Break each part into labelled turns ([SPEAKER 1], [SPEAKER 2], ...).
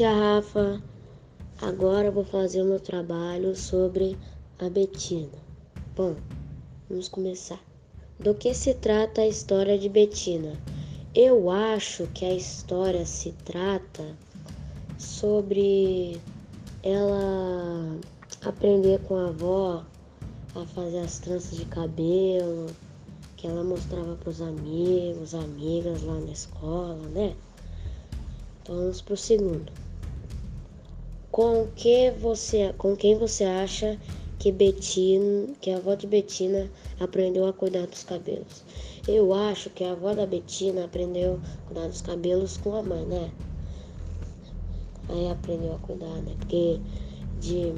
[SPEAKER 1] tia Rafa. Agora vou fazer o meu trabalho sobre a Betina. Bom, vamos começar. Do que se trata a história de Betina? Eu acho que a história se trata sobre ela aprender com a avó a fazer as tranças de cabelo, que ela mostrava para os amigos, amigas lá na escola, né? Então vamos pro segundo. Com que você, com quem você acha que Betina, que a avó de Betina aprendeu a cuidar dos cabelos? Eu acho que a avó da Betina aprendeu a cuidar dos cabelos com a mãe, né? Aí aprendeu a cuidar, né? Porque de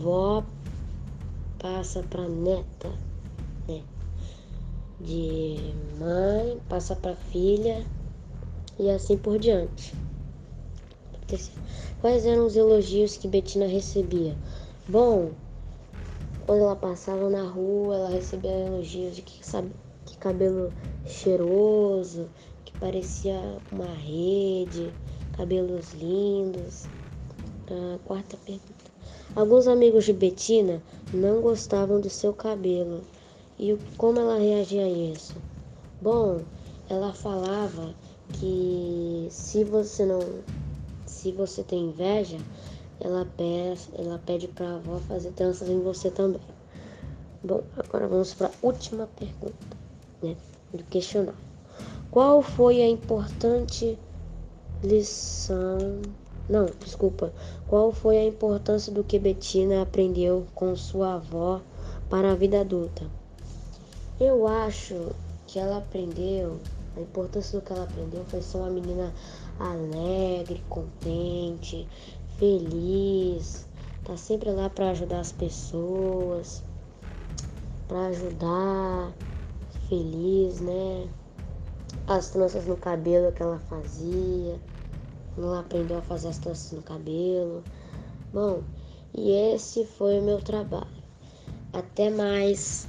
[SPEAKER 1] vó passa para neta, né? De mãe passa para filha e assim por diante. Quais eram os elogios que Betina recebia? Bom, quando ela passava na rua, ela recebia elogios de que, sabe, que cabelo cheiroso, que parecia uma rede, cabelos lindos. A quarta pergunta. Alguns amigos de Betina não gostavam do seu cabelo. E como ela reagia a isso? Bom, ela falava que se você não se você tem inveja, ela pede, ela pede para a avó fazer tranças em você também. Bom, agora vamos para a última pergunta, né, do questionário. Qual foi a importante lição? Não, desculpa. Qual foi a importância do que Betina aprendeu com sua avó para a vida adulta? Eu acho que ela aprendeu a importância do que ela aprendeu foi ser uma menina alegre, contente, feliz, tá sempre lá para ajudar as pessoas, para ajudar, feliz, né? As tranças no cabelo que ela fazia, ela aprendeu a fazer as tranças no cabelo. Bom, e esse foi o meu trabalho. Até mais.